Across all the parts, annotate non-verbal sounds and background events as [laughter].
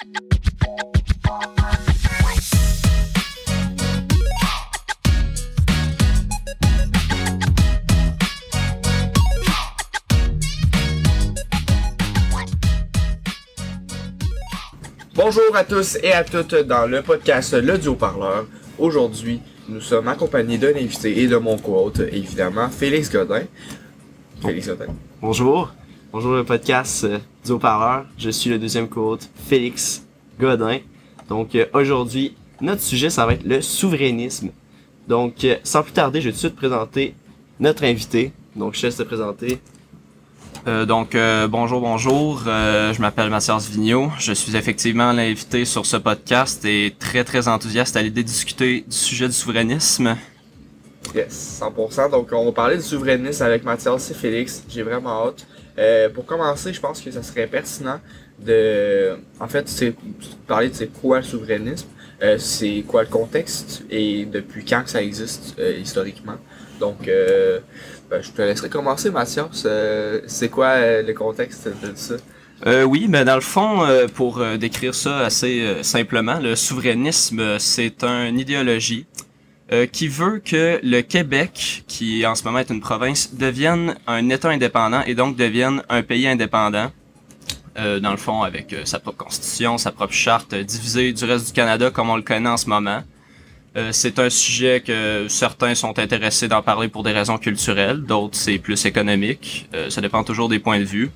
Bonjour à tous et à toutes dans le podcast Le Duo Parleur. Aujourd'hui, nous sommes accompagnés d'un invité et de mon quote, évidemment, Félix Godin. Félix Godin. Bonjour. Bonjour le podcast euh, du haut-parleur. Je suis le deuxième co-hôte, Félix Godin. Donc euh, aujourd'hui, notre sujet, ça va être le souverainisme. Donc euh, sans plus tarder, je vais tout de suite présenter notre invité. Donc je te laisse te présenter. Euh, donc, euh, bonjour, bonjour. Euh, je m'appelle Mathias Vigneault. Je suis effectivement l'invité sur ce podcast et très, très enthousiaste à l'idée de discuter du sujet du souverainisme. Yes, 100%. Donc, on va parler du souverainisme avec Mathias et Félix. J'ai vraiment hâte. Euh, pour commencer, je pense que ça serait pertinent de, en fait, parler de c'est quoi le souverainisme, euh, c'est quoi le contexte et depuis quand que ça existe euh, historiquement. Donc, ben, je te laisserai commencer, Mathias. C'est quoi le contexte de ça? Oui, mais dans le fond, pour décrire ça assez simplement, le souverainisme, c'est une idéologie euh, qui veut que le Québec, qui en ce moment est une province, devienne un État indépendant et donc devienne un pays indépendant. Euh, dans le fond, avec euh, sa propre constitution, sa propre charte, divisée du reste du Canada comme on le connaît en ce moment. C'est un sujet que certains sont intéressés d'en parler pour des raisons culturelles, d'autres c'est plus économique. Ça dépend toujours des points de vue.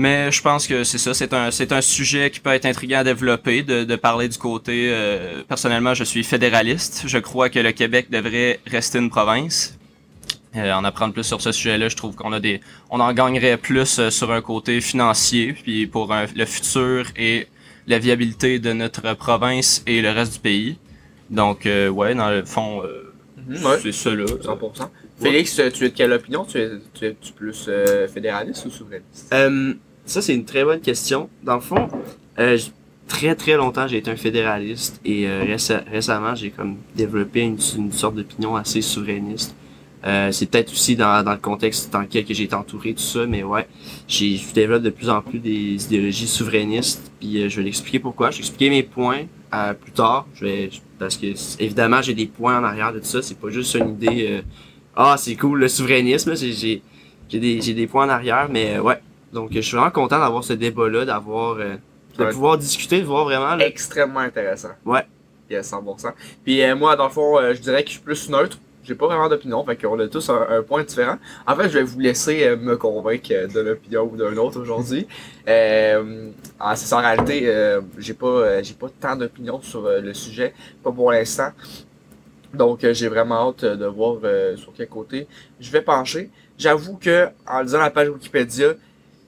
Mais je pense que c'est ça, c'est un, c'est un sujet qui peut être intriguant à développer, de, de parler du côté. euh, personnellement, je suis fédéraliste. Je crois que le Québec devrait rester une province. Euh, en apprendre plus sur ce sujet-là, je trouve qu'on a des, on en gagnerait plus euh, sur un côté financier, puis pour un- le futur et la viabilité de notre province et le reste du pays. Donc, euh, ouais, dans le fond, euh, Mhm, ouais. c'est ça là. 100%. Félix, tu es de quelle opinion? Tu es, tu es -tu plus euh, fédéraliste ou souverainiste? Euh, ça c'est une très bonne question. Dans le fond, euh, très très longtemps j'ai été un fédéraliste et euh, réce- récemment j'ai comme développé une, sorte d'opinion assez souverainiste. Euh, c'est peut-être aussi dans, le contexte dans lequel que j'ai été entouré tout ça, mais ouais, je développe de plus en plus des idéologies souverainistes. Puis je vais l'expliquer pourquoi. Je vais expliquer mes points plus tard. Je vais parce que évidemment j'ai des points en arrière de tout ça. C'est pas juste une idée. ah c'est cool le souverainisme. J'ai des points en arrière, mais ouais. Donc je suis vraiment content d'avoir ce débat là, d'avoir euh, de Ouais. pouvoir discuter, de voir vraiment là, Extrêmement intéressant. Ouais. Yes, 100%. Puis euh, moi, dans le fond, euh, je dirais que je suis plus neutre. J'ai pas vraiment d'opinion, fait qu'on a tous un, un point différent. En fait, je vais vous laisser euh, me convaincre euh, de l'opinion ou d'un autre aujourd'hui. [laughs] Euh, en, c'est en réalité, euh, j'ai pas, j'ai pas tant d'opinion sur le sujet, pas pour l'instant. Donc, j'ai vraiment hâte de voir sur quel côté je vais pencher. J'avoue que, en lisant la page Wikipédia,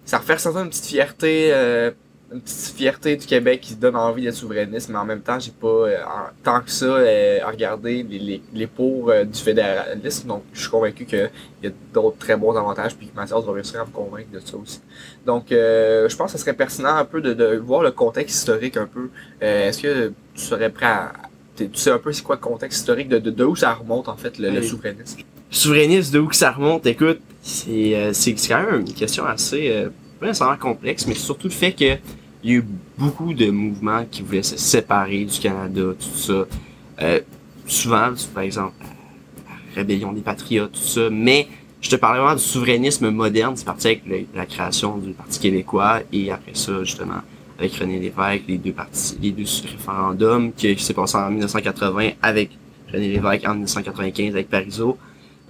ça refait ressentir une petite fierté, euh, une petite fierté du Québec qui donne envie d'être souverainiste, mais en même temps, j'ai pas euh, en- tant que ça euh, à regarder les, les, les pour euh, du fédéralisme. Donc, je suis convaincu qu'il y a d'autres très bons avantages, puis que Mathias va réussir à me convaincre de ça aussi. Donc, euh, je pense que ce serait pertinent un peu de, de voir le contexte historique un peu. Euh, Est-ce que tu serais prêt à... Tu sais un peu c'est quoi le contexte historique, de, de, de où ça remonte en fait le, le souverainisme? souverainiste de où que ça remonte, écoute, c'est euh, c'est quand même une question assez euh, pas nécessairement complexe, mais surtout le fait que il y a eu beaucoup de mouvements qui voulaient se séparer du Canada, tout ça. Euh, souvent, par exemple, la rébellion des patriotes, tout ça, mais je te parlais vraiment du souverainisme moderne, c'est parti avec la création du Parti québécois et après ça, justement, avec René Lévesque, les deux partis, les deux référendums qui, qui s'est passé en 1980 avec René Lévesque en 1995 avec Parizeau.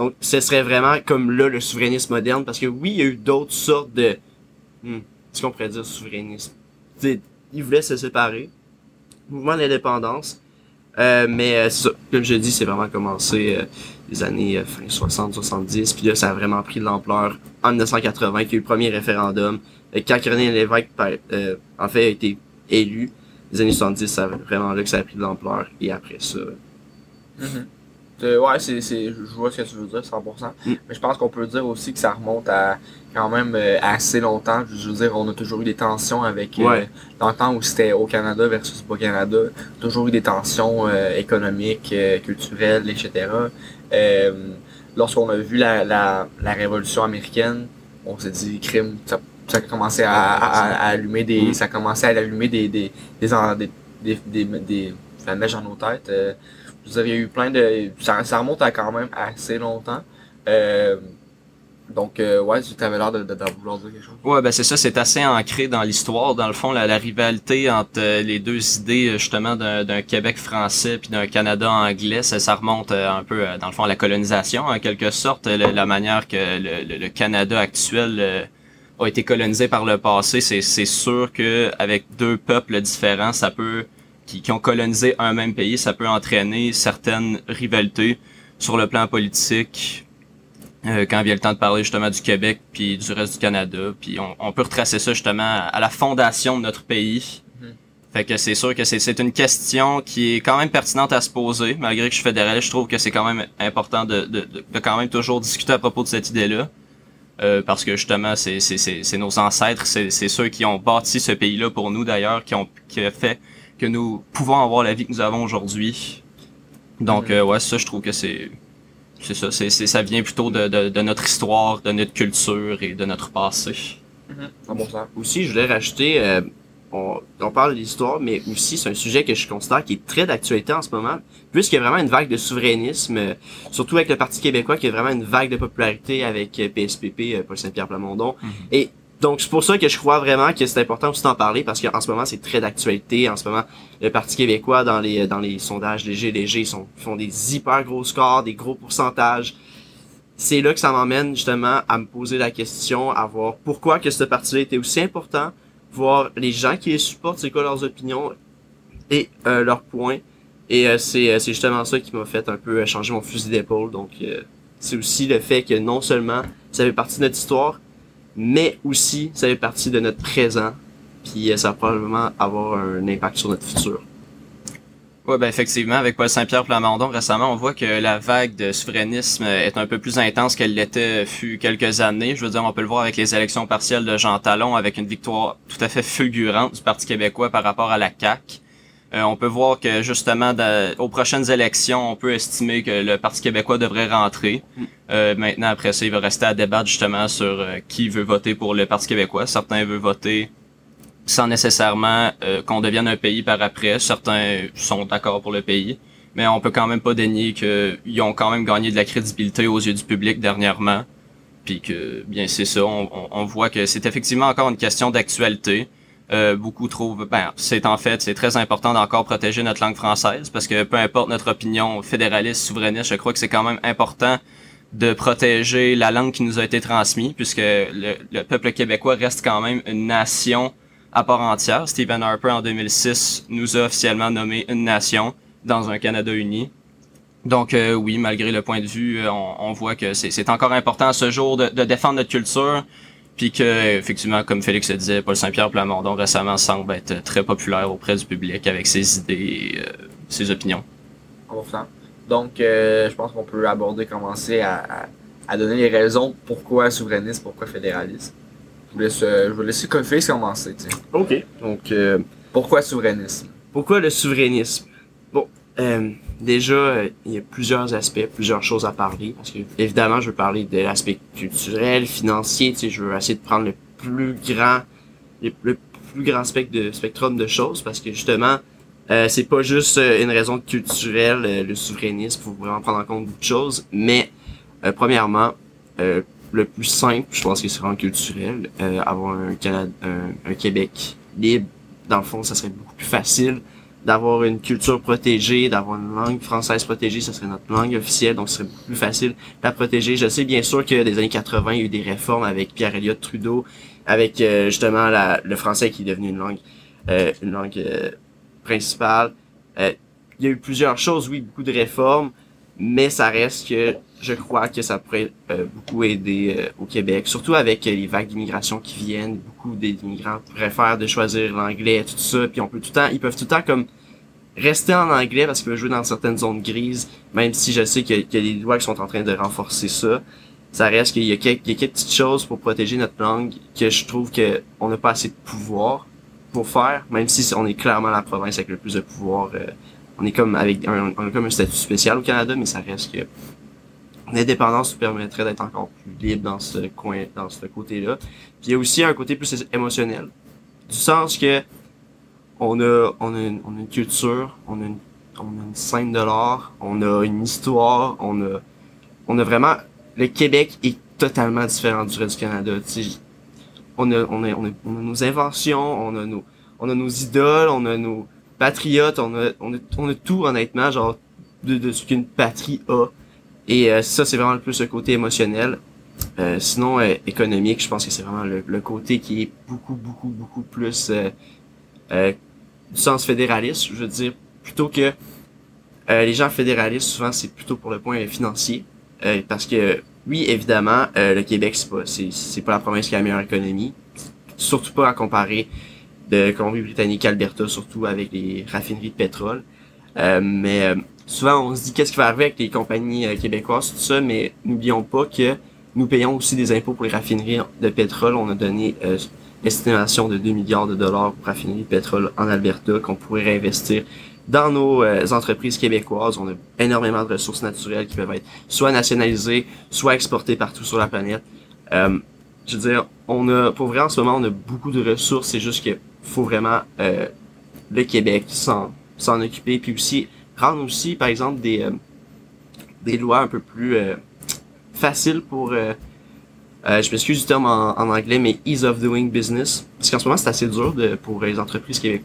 Donc, ce serait vraiment comme là le souverainisme moderne, parce que oui, il y a eu d'autres sortes de... Hmm, ce qu'on pourrait dire souverainisme. Ils voulaient se séparer. Mouvement d'indépendance. Euh, mais euh, comme je dis, c'est vraiment commencé euh, les années euh, fin 60-70. Puis là, ça a vraiment pris de l'ampleur en 1980, qu'il y a eu le premier référendum. Quand René Lévesque, en fait, a été élu, les années 70, ça a vraiment là que ça a pris de l'ampleur. Et après ça... Mhm. Euh, ouais, c'est, c'est, je vois ce que tu veux dire, 100%. Mm. Mais je pense qu'on peut dire aussi que ça remonte à quand même euh, assez longtemps. Je veux dire, on a toujours eu des tensions avec euh, Ouais. dans le temps où c'était au Canada versus pas Canada. Toujours eu des tensions euh, économiques, euh, culturelles, etc. Euh, lorsqu'on a vu la, la, la révolution américaine, on s'est dit crime, ça, ça commençait à, à, à allumer des. Mm. Ça commençait à allumer des des des, des, des, des, des- la mèche dans nos têtes. Euh, je veux eu plein de. Ça, remonte à quand même assez longtemps. Euh, donc euh, ouais, tu avais l'air de, de, de vouloir dire quelque chose. Ouais, ben c'est ça, c'est assez ancré dans l'histoire. Dans le fond, la, la rivalité entre euh, les deux idées, euh, justement, d'un Québec français puis d'un Canada anglais, ça, ça remonte euh, un peu, dans le fond, à la colonisation, en quelque sorte. La manière que le, le- le Canada actuel a été colonisé par le passé, c'est c'est sûr que avec deux peuples différents, ça peut qui, qui ont colonisé un même pays, ça peut entraîner certaines rivalités sur le plan politique, euh, quand vient le temps de parler justement du Québec puis du reste du Canada. Puis on, on peut retracer ça justement à, à la fondation de notre pays. Mhm. Fait que c'est sûr que c'est c'est une question qui est quand même pertinente à se poser. Malgré que je suis fédéraliste, je trouve que c'est quand même important de, de, de, de quand même toujours discuter à propos de cette idée-là. Euh, parce que justement, c'est c'est- c'est c'est nos ancêtres, c'est c'est ceux qui ont bâti ce pays-là pour nous d'ailleurs, qui ont qui a fait que nous pouvons avoir la vie que nous avons aujourd'hui. Donc Mhm. euh, ouais, ça je trouve que c'est c'est ça, c'est c'est- ça vient plutôt de, de, de notre histoire, de notre culture et de notre passé. Bon sens. Aussi, je voulais rajouter, euh, on, on parle de l'histoire, mais aussi c'est un sujet que je considère qui est très d'actualité en ce moment, puisqu'il y a vraiment une vague de souverainisme, euh, surtout avec le Parti québécois, qui a vraiment une vague de popularité avec euh, PSPP, Paul Saint-Pierre Plamondon. Mhm. Et donc c'est pour ça que je crois vraiment que c'est important aussi d'en parler, parce qu'en ce moment c'est très d'actualité. En ce moment, le Parti québécois, dans les dans les sondages légers, légers, ils, font des hyper gros scores, des gros pourcentages c'est là que ça m'emmène justement à me poser la question, à voir pourquoi que ce parti-là était aussi important, voir les gens qui les supportent, c'est quoi leurs opinions et euh, leurs points. Et euh, c'est euh, c'est justement ça qui m'a fait un peu euh, changer mon fusil d'épaule. Donc euh, c'est aussi le fait que non seulement ça fait partie de notre histoire, mais aussi ça fait partie de notre présent. Puis euh, ça va probablement avoir un impact sur notre futur. Ouais, ben effectivement, avec Paul Saint-Pierre Plamondon, récemment, on voit que la vague de souverainisme est un peu plus intense qu'elle l'était fut quelques années. Je veux dire, on peut le voir avec les élections partielles de Jean Talon, avec une victoire tout à fait fulgurante du Parti québécois par rapport à la CAQ. Euh, on peut voir que justement, aux prochaines élections, on peut estimer que le Parti québécois devrait rentrer. Euh, maintenant, après ça, il va rester à débattre justement sur euh, qui veut voter pour le Parti québécois. Certains veulent voter sans nécessairement qu'on devienne un pays par après. Certains sont d'accord pour le pays, mais on peut quand même pas dénier qu'ils ont quand même gagné de la crédibilité aux yeux du public dernièrement. Puis que, bien, c'est ça, on voit que c'est effectivement encore une question d'actualité. Euh, beaucoup trouvent, ben, c'est en fait, c'est très important d'encore protéger notre langue française parce que peu importe notre opinion fédéraliste, souverainiste, je crois que c'est quand même important de protéger la langue qui nous a été transmise puisque le, le peuple québécois reste quand même une nation à part entière. Stephen Harper, en 2006, nous a officiellement nommé une nation dans un Canada uni. Donc euh, oui, malgré le point de vue, euh, on, voit que c'est encore important à ce jour de défendre notre culture, puis que effectivement, comme Félix le disait, Paul Saint-Pierre Plamondon récemment semble être très populaire auprès du public avec ses idées, et, euh, ses opinions. Donc, euh, je pense qu'on peut aborder, commencer à, à, à donner les raisons pourquoi souverainisme, pourquoi fédéralisme. Je vous laisse, euh, je vous laisse Félix commencer. tiens. Ok. Donc euh, Pourquoi souverainisme Pourquoi le souverainisme? Bon, euh, déjà, euh, il y a plusieurs aspects, plusieurs choses à parler. Parce que, évidemment, je veux parler de l'aspect culturel, financier, tu sais, je veux essayer de prendre le plus grand, le, plus grand spectre de, spectrum de choses, parce que justement, euh, c'est pas juste euh, une raison culturelle, euh, le souverainisme, faut vraiment prendre en compte beaucoup de choses, mais, euh, premièrement, le plus simple, je pense que c'est vraiment culturel, avoir un, Canada, un, un Québec libre, dans le fond, ça serait beaucoup plus facile d'avoir une culture protégée, d'avoir une langue française protégée, ça serait notre langue officielle, donc ce serait plus facile de la protéger. Je sais bien sûr que des années 80, il y a eu des réformes avec Pierre Elliott Trudeau, avec euh, justement la, le français qui est devenu une langue, euh, une langue euh, principale. Euh, il y a eu plusieurs choses, oui, beaucoup de réformes, mais ça reste que je crois que ça pourrait euh, beaucoup aider euh, au Québec, surtout avec euh, les vagues d'immigration qui viennent. Beaucoup d'immigrants préfèrent de choisir l'anglais, tout ça, puis on peut tout le temps, ils peuvent tout le temps comme rester en anglais parce qu'ils peuvent jouer dans certaines zones grises, même si je sais qu'il y, a- des lois qui sont en train de renforcer ça. Ça reste qu'il y a quelques petites choses pour protéger notre langue que je trouve que on n'a pas assez de pouvoir pour faire, même si on est clairement la province avec le plus de pouvoir. euh, on est comme avec un, on a comme un statut spécial au Canada, mais ça reste que l'indépendance nous permettrait d'être encore plus libre dans ce coin, dans ce côté-là. Puis il y a aussi un côté plus émotionnel, du sens que on a, on a, une, on a une culture, on a une, on a une scène de l'art, on a une histoire, on a, on a vraiment, le Québec est totalement différent du reste du Canada. Tu sais, on a, on a, on a, on a nos inventions, on a nos, on a nos idoles, on a nos patriotes, on a, on a, on a tout honnêtement, genre de, de ce qu'une patrie a. Et euh, ça, c'est vraiment plus le côté émotionnel. Euh, sinon, euh, économique, je pense que c'est vraiment le, le, côté qui est beaucoup, beaucoup, beaucoup plus euh, du sens fédéraliste. Je veux dire, plutôt que les gens fédéralistes, souvent, c'est plutôt pour le point financier. parce que, oui, évidemment, le Québec, c'est pas, c'est, pas la province qui a la meilleure économie. Surtout pas à comparer de Colombie-Britannique, Alberta, surtout avec les raffineries de pétrole. mais souvent on se dit qu'est-ce qui va arriver avec les compagnies euh, québécoises, tout ça, mais n'oublions pas que nous payons aussi des impôts pour les raffineries de pétrole. On a donné euh, estimation de 2 milliards de dollars pour raffineries de pétrole en Alberta qu'on pourrait réinvestir dans nos euh, entreprises québécoises. On a énormément de ressources naturelles qui peuvent être soit nationalisées, soit exportées partout sur la planète. Euh, je veux dire, on a, pour vrai, en ce moment, on a beaucoup de ressources. C'est juste que faut vraiment le Québec s'en s'en occuper, puis aussi rendre aussi, par exemple, des, euh, des lois un peu plus euh, faciles pour... Euh, je m'excuse du terme en, anglais, mais ease of doing business. Parce qu'en ce moment, c'est assez dur pour les entreprises Québec,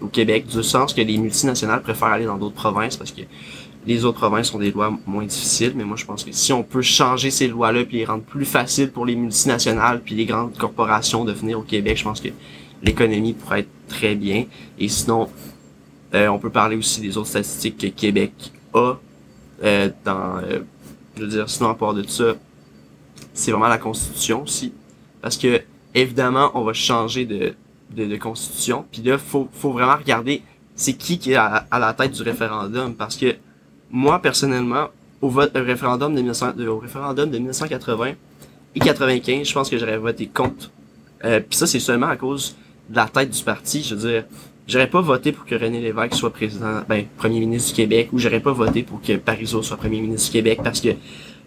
au Québec, du sens que les multinationales préfèrent aller dans d'autres provinces parce que les autres provinces ont des lois moins difficiles, mais moi je pense que si on peut changer ces lois-là puis les rendre plus faciles pour les multinationales puis les grandes corporations de venir au Québec, je pense que l'économie pourrait être très bien. Et sinon, euh, on peut parler aussi des autres statistiques que Québec a euh, euh, je veux dire, sinon à part de ça, c'est vraiment la Constitution aussi, parce que évidemment, on va changer de, constitution, puis là, faut, faut vraiment regarder c'est qui qui est à, la tête du référendum, parce que moi personnellement, au vote référendum de 1900, au référendum de 1980 et 95, je pense que j'aurais voté contre. Puis ça, c'est seulement à cause de la tête du parti. Je veux dire, j'aurais pas voté pour que René Lévesque soit président, ben, premier ministre du Québec, ou j'aurais pas voté pour que Parizeau soit premier ministre du Québec, parce que,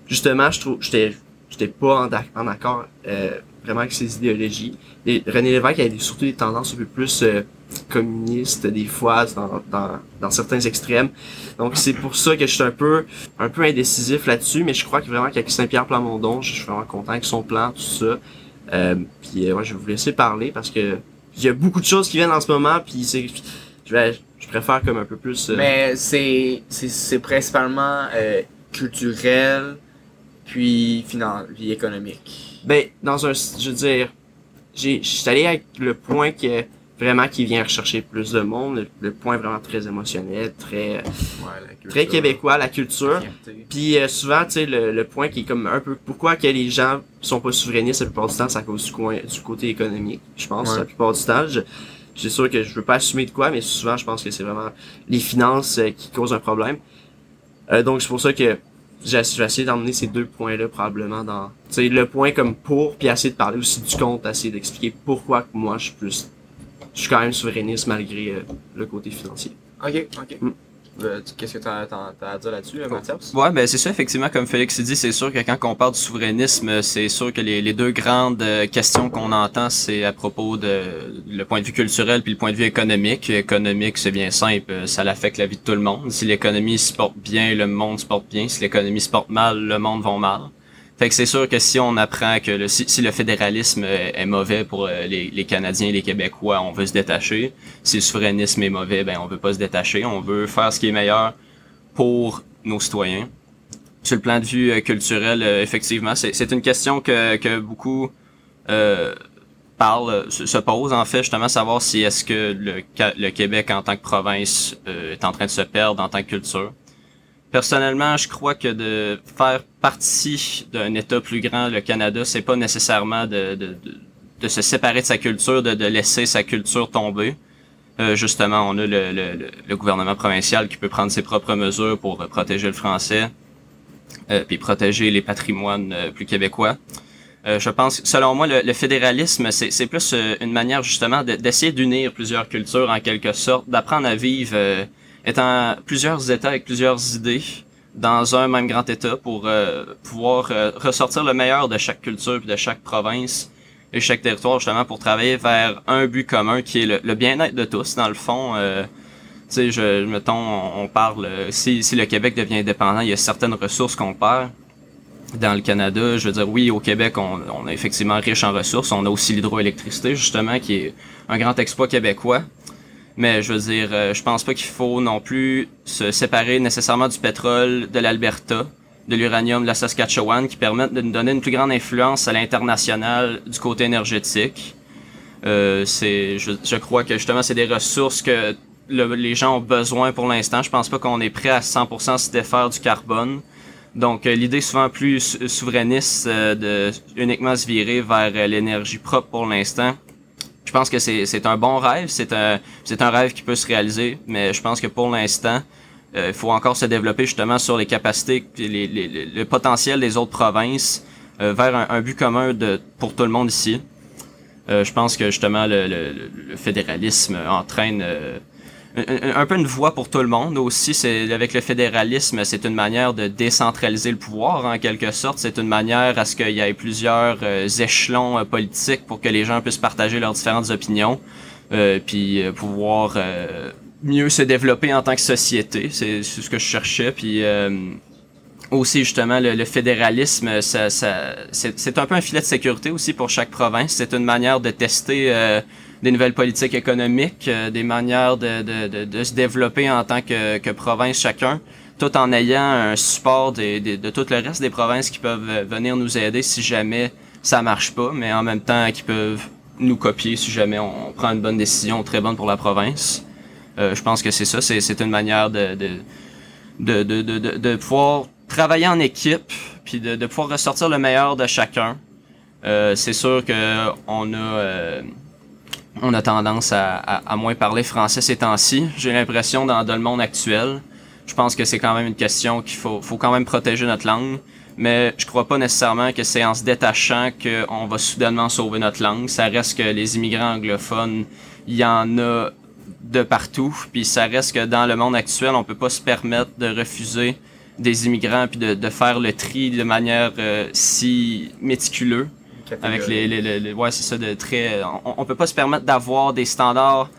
justement, je trouve, j'étais, j'étais pas en, accord, euh, vraiment avec ses idéologies. René Lévesque avait surtout des tendances un peu plus euh, communistes, des fois, dans, dans, dans certains extrêmes. Donc, c'est pour ça que je suis un peu, un peu indécisif là-dessus, mais je crois que vraiment qu'avec Saint-Pierre Plamondon, je suis vraiment content avec son plan, tout ça. Euh, puis, euh, je vais vous laisser parler parce que il y a beaucoup de choses qui viennent en ce moment, puis c'est, je, vais, je préfère comme un peu plus. Euh, Mais c'est, c'est, c'est principalement euh, culturel, puis finan puis économique. Ben, dans un, je veux dire, j'ai, je suis allé avec le point que vraiment qui vient rechercher plus de monde, le, point vraiment très émotionnel, très très québécois, la culture. Puis euh, souvent, tu sais, le, le, point qui est comme un peu pourquoi que les gens sont pas souverainistes la plupart du temps, c'est à cause du coin du côté économique, je pense, la plupart du temps. Je, suis sûr que je veux pas assumer de quoi, mais souvent je pense que c'est vraiment les finances euh, qui causent un problème. Euh, donc c'est pour ça que j'ai essayé d'emmener ces deux points-là probablement dans, tu sais, le point comme pour, puis essayer de parler aussi du compte, essayer d'expliquer pourquoi que moi je suis plus je suis quand même souverainiste malgré euh, le côté financier. Ok, ok. Mm. Euh, qu'est-ce que tu as, à dire là-dessus, euh, Mathias? Ouais, ben c'est ça, effectivement, comme Félix dit, c'est sûr que quand on parle du souverainisme, c'est sûr que les, les, deux grandes questions qu'on entend, c'est à propos de le point de vue culturel puis le point de vue économique. Économique, c'est bien simple, ça l'affecte la vie de tout le monde. Si l'économie se porte bien, le monde se porte bien. Si l'économie se porte mal, le monde va mal. Fait que c'est sûr que si on apprend que le, si, le fédéralisme est mauvais pour euh, les, les, Canadiens et les Québécois, on veut se détacher. Si le souverainisme est mauvais, ben on veut pas se détacher. On veut faire ce qui est meilleur pour nos citoyens. Sur le plan de vue euh, culturel, euh, effectivement, c'est une question que, que beaucoup euh, parlent, se, posent en fait, justement, savoir si est-ce que le, le Québec en tant que province est en train de se perdre en tant que culture. Personnellement, je crois que de faire partie d'un État plus grand, le Canada, c'est pas nécessairement de, se séparer de sa culture, de, laisser sa culture tomber. Euh, justement, on a le, gouvernement provincial qui peut prendre ses propres mesures pour protéger le français, euh, puis protéger les patrimoines euh, plus québécois. Euh, je pense, selon moi, le, fédéralisme, c'est plus euh, une manière justement d'essayer d'unir plusieurs cultures en quelque sorte, d'apprendre à vivre étant plusieurs États avec plusieurs idées dans un même grand État pour euh, pouvoir euh, ressortir le meilleur de chaque culture puis de chaque province et chaque territoire justement pour travailler vers un but commun qui est le, bien-être de tous dans le fond. Euh, tu sais, je, mettons, on, parle, si, si le Québec devient indépendant, il y a certaines ressources qu'on perd. Dans le Canada, je veux dire, oui, au Québec, on, on est effectivement riche en ressources. On a aussi l'hydroélectricité, justement, qui est un grand exploit québécois. Mais je veux dire, euh, je pense pas qu'il faut non plus se séparer nécessairement du pétrole de l'Alberta, de l'uranium de la Saskatchewan, qui permettent de nous donner une plus grande influence à l'international du côté énergétique. Euh, c'est, je, je crois que justement, c'est des ressources que le- les gens ont besoin pour l'instant. Je pense pas qu'on est prêt à 100% se défaire du carbone. Donc, euh, l'idée souvent plus sou- souverainiste euh, de uniquement se virer vers euh, l'énergie propre pour l'instant. Je pense que c'est un bon rêve, c'est un un rêve qui peut se réaliser, mais je pense que pour l'instant, euh, il faut encore se développer justement sur les capacités, les, les- les- le potentiel des autres provinces euh, vers un, un but commun de pour tout le monde ici. Euh, je pense que justement le, le- le- le fédéralisme entraîne euh, un, un peu une voie pour tout le monde aussi. C'est avec le fédéralisme, c'est une manière de décentraliser le pouvoir en quelque sorte. C'est une manière à ce qu'il y ait plusieurs euh, échelons euh, politiques pour que les gens puissent partager leurs différentes opinions, euh, puis euh, pouvoir euh, mieux se développer en tant que société. C'est ce que je cherchais. Puis euh, aussi justement le, le fédéralisme, ça, ça, c'est un peu un filet de sécurité aussi pour chaque province. C'est une manière de tester euh, des nouvelles politiques économiques, euh, des manières de, de, de, de se développer en tant que, que province chacun, tout en ayant un support des, des- de tout le reste des provinces qui peuvent euh, venir nous aider si jamais ça marche pas, mais en même temps qui peuvent nous copier si jamais on, prend une bonne décision très bonne pour la province. Euh, je pense que c'est ça, c'est une manière de, de, de, de, de, pouvoir travailler en équipe, puis de, de pouvoir ressortir le meilleur de chacun. Euh, c'est sûr que on a euh, on a tendance à, à, à moins parler français ces temps-ci. J'ai l'impression dans, dans le monde actuel. Je pense que c'est quand même une question qu'il faut, faut quand même protéger notre langue. Mais je crois pas nécessairement que c'est en se détachant qu'on va soudainement sauver notre langue. Ça reste que les immigrants anglophones, il y en a de partout. Puis ça reste que dans le monde actuel, on peut pas se permettre de refuser des immigrants puis de, de faire le tri de manière euh, si méticuleuse avec les, les, les- ouais c'est ça de très on, on peut pas se permettre d'avoir des standards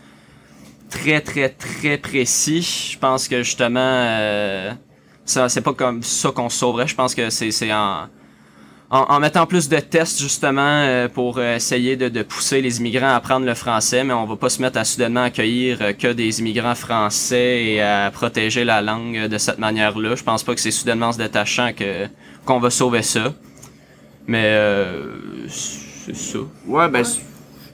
très très très précis. Je pense que justement euh, ça c'est pas comme ça qu'on sauverait. Je pense que c'est en, en mettant plus de tests justement euh, pour essayer de, pousser les immigrants à apprendre le français mais on va pas se mettre à soudainement accueillir euh, que des immigrants français et à protéger la langue de cette manière là je pense pas que c'est soudainement en se détachant que qu'on va sauver ça mais euh, c'est ça. Ouais, ben, je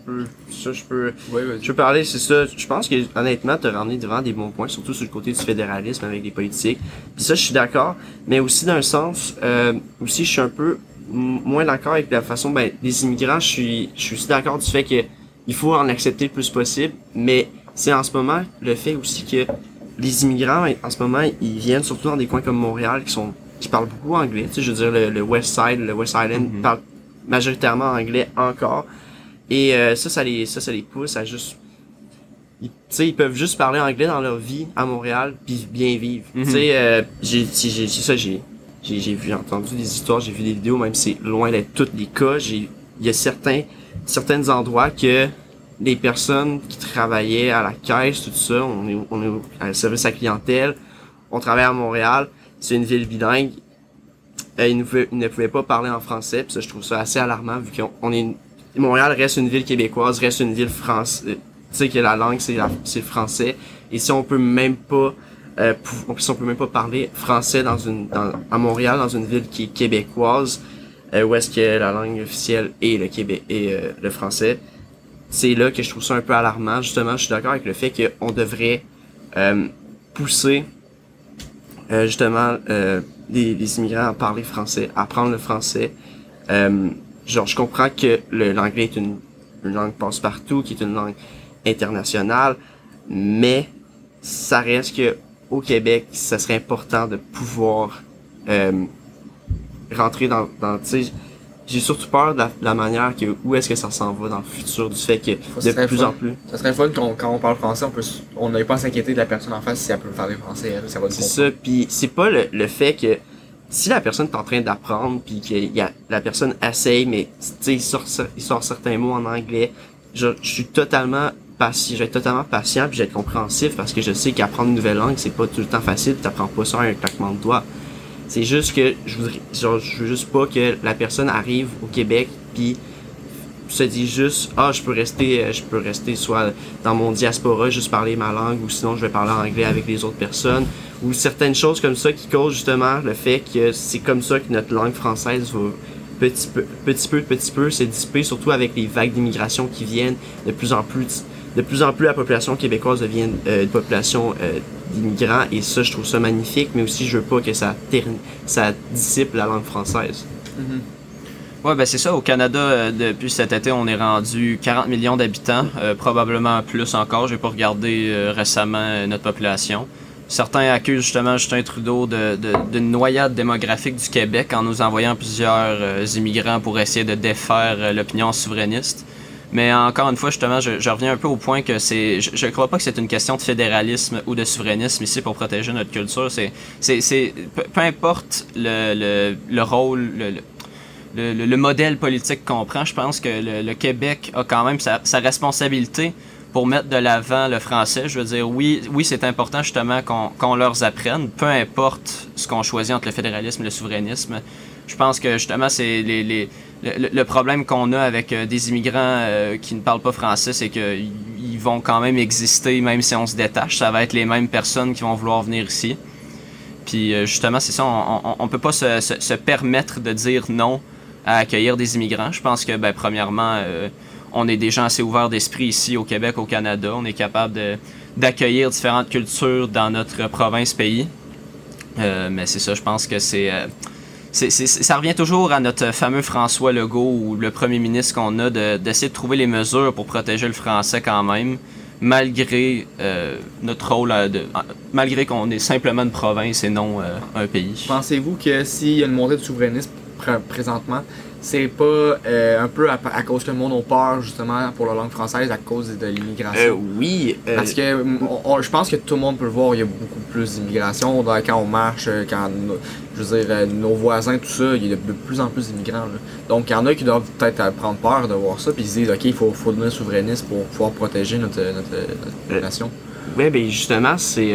peux, ça, je peux, Ouais, je peux parler, c'est ça. Je pense que, honnêtement, t'as ramené devant des bons points, surtout sur le côté du fédéralisme avec les politiques. Puis ça, je suis d'accord. Mais aussi, d'un sens, euh, aussi, je suis un peu moins d'accord avec la façon, ben, les immigrants, je suis, je suis aussi d'accord du fait que il faut en accepter le plus possible. Mais c'est en ce moment le fait aussi que les immigrants, en ce moment, ils viennent surtout dans des coins comme Montréal qui sont, qui parlent beaucoup anglais. Tu sais, je veux dire, le, le West Side, le West Island Mhm. parle majoritairement anglais encore. Et euh, ça, ça les, ça, ça les pousse à juste, ils, tu sais, ils peuvent juste parler anglais dans leur vie à Montréal puis bien vivre. Mhm. Tu sais, euh, j'ai, ça, j'ai, j'ai, j'ai vu, entendu des histoires, j'ai vu des vidéos, même si c'est loin d'être tous les cas. J'ai, il y a certains, certains endroits que les personnes qui travaillaient à la caisse, tout ça, on est, on est le service à la clientèle, on travaille à Montréal, c'est une ville bilingue, euh, ils, ne pouvaient, pas parler en français, puis ça, je trouve ça assez alarmant, vu qu'on on est... une- Montréal reste une ville québécoise, reste une ville française, tu sais que la langue, c'est la- le français, et si on peut même pas... Euh, pou- si on peut même pas parler français dans une dans, à Montréal dans une ville qui est québécoise euh, où est-ce que la langue officielle est le Québec et euh, le français c'est là que je trouve ça un peu alarmant. Justement, je suis d'accord avec le fait qu'on devrait euh, pousser euh, justement euh, les, les immigrants à parler français, apprendre le français. Euh, genre, je comprends que le- l'anglais est une, une langue passe-partout, qui est une langue internationale, mais ça reste que au Québec, ça serait important de pouvoir euh, rentrer dans, dans tu sais, j'ai surtout peur de la, la manière que où est-ce que ça s'en va dans le futur du fait que Ça de plus fun. en plus Ça serait fun qu'on- quand on parle français, on peut, on n'avait pas à s'inquiéter de la personne en face si elle peut parler français, elle, ça va C'est ça, puis c'est pas le, le fait que si la personne est en train d'apprendre, puis que y a, la personne essaye, mais tu sais, il sort, il sort certains mots en anglais, je, je suis totalement patient, je vais être totalement patient, puis je vais être compréhensif, parce que je sais qu'apprendre une nouvelle langue, c'est pas tout le temps facile, t'apprends pas ça à un claquement de doigts. C'est juste que je voudrais, genre, je veux juste pas que la personne arrive au Québec, puis se dit juste ah je peux rester euh, je peux rester soit dans mon diaspora juste parler ma langue ou sinon je vais parler anglais avec les autres personnes ou certaines choses comme ça qui causent justement le fait que c'est comme ça que notre langue française va petit peu petit peu petit peu se dissiper surtout avec les vagues d'immigration qui viennent de plus en plus de plus en plus la population québécoise devient euh, une population euh, d'immigrants et ça je trouve ça magnifique mais aussi je veux pas que ça ça dissipe la langue française Mhm. Ouais, ben c'est ça. Au Canada, euh, depuis cet été, on est rendu 40 millions d'habitants, probablement plus encore. J'ai pas regardé récemment notre population. Certains accusent justement Justin Trudeau de, de- d'une noyade démographique du Québec en nous envoyant plusieurs immigrants pour essayer de défaire l'opinion souverainiste. Mais encore une fois, justement, je, reviens un peu au point que c'est, je, je crois pas que c'est une question de fédéralisme ou de souverainisme ici pour protéger notre culture. C'est, c'est, peu, importe le, le, le rôle, le- le, le, le- le modèle politique qu'on prend, je pense que le, Québec a quand même sa, sa responsabilité pour mettre de l'avant le français. Je veux dire, oui, oui c'est important justement qu'on leur apprenne, peu importe ce qu'on choisit entre le fédéralisme et le souverainisme. Je pense que justement, c'est les, le, le problème qu'on a avec euh, des immigrants euh, qui ne parlent pas français, c'est qu'ils ils vont quand même exister, même si on se détache. Ça va être les mêmes personnes qui vont vouloir venir ici. Puis euh, justement, c'est ça, on, on peut pas se, se, se permettre de dire non à accueillir des immigrants. Je pense que, ben, premièrement, on est des gens assez ouverts d'esprit ici au Québec, au Canada. On est capable d'accueillir différentes cultures dans notre province-pays. Mais c'est ça, je pense que c'est, c'est, ça revient toujours à notre fameux François Legault ou le premier ministre qu'on a de- d'essayer de trouver les mesures pour protéger le français quand même, malgré euh, notre rôle, de, malgré qu'on est simplement une province et non euh, un pays. Pensez-vous que s'il y a une montée du souverainisme pr- présentement, c'est pas euh, un peu à, à cause que le monde a peur justement pour la langue française à cause de l'immigration? Euh, oui euh, Parce que je pense que tout le monde peut le voir, il y a beaucoup plus d'immigration. Quand on marche, quand je veux dire, nos voisins, tout ça, il y a de plus en plus d'immigrants. Donc il y en a qui doivent peut-être prendre peur de voir ça, puis ils se disent, ok, il faut, faut devenir souverainiste pour pouvoir protéger notre, notre, notre population. Ouais, ben justement, c'est.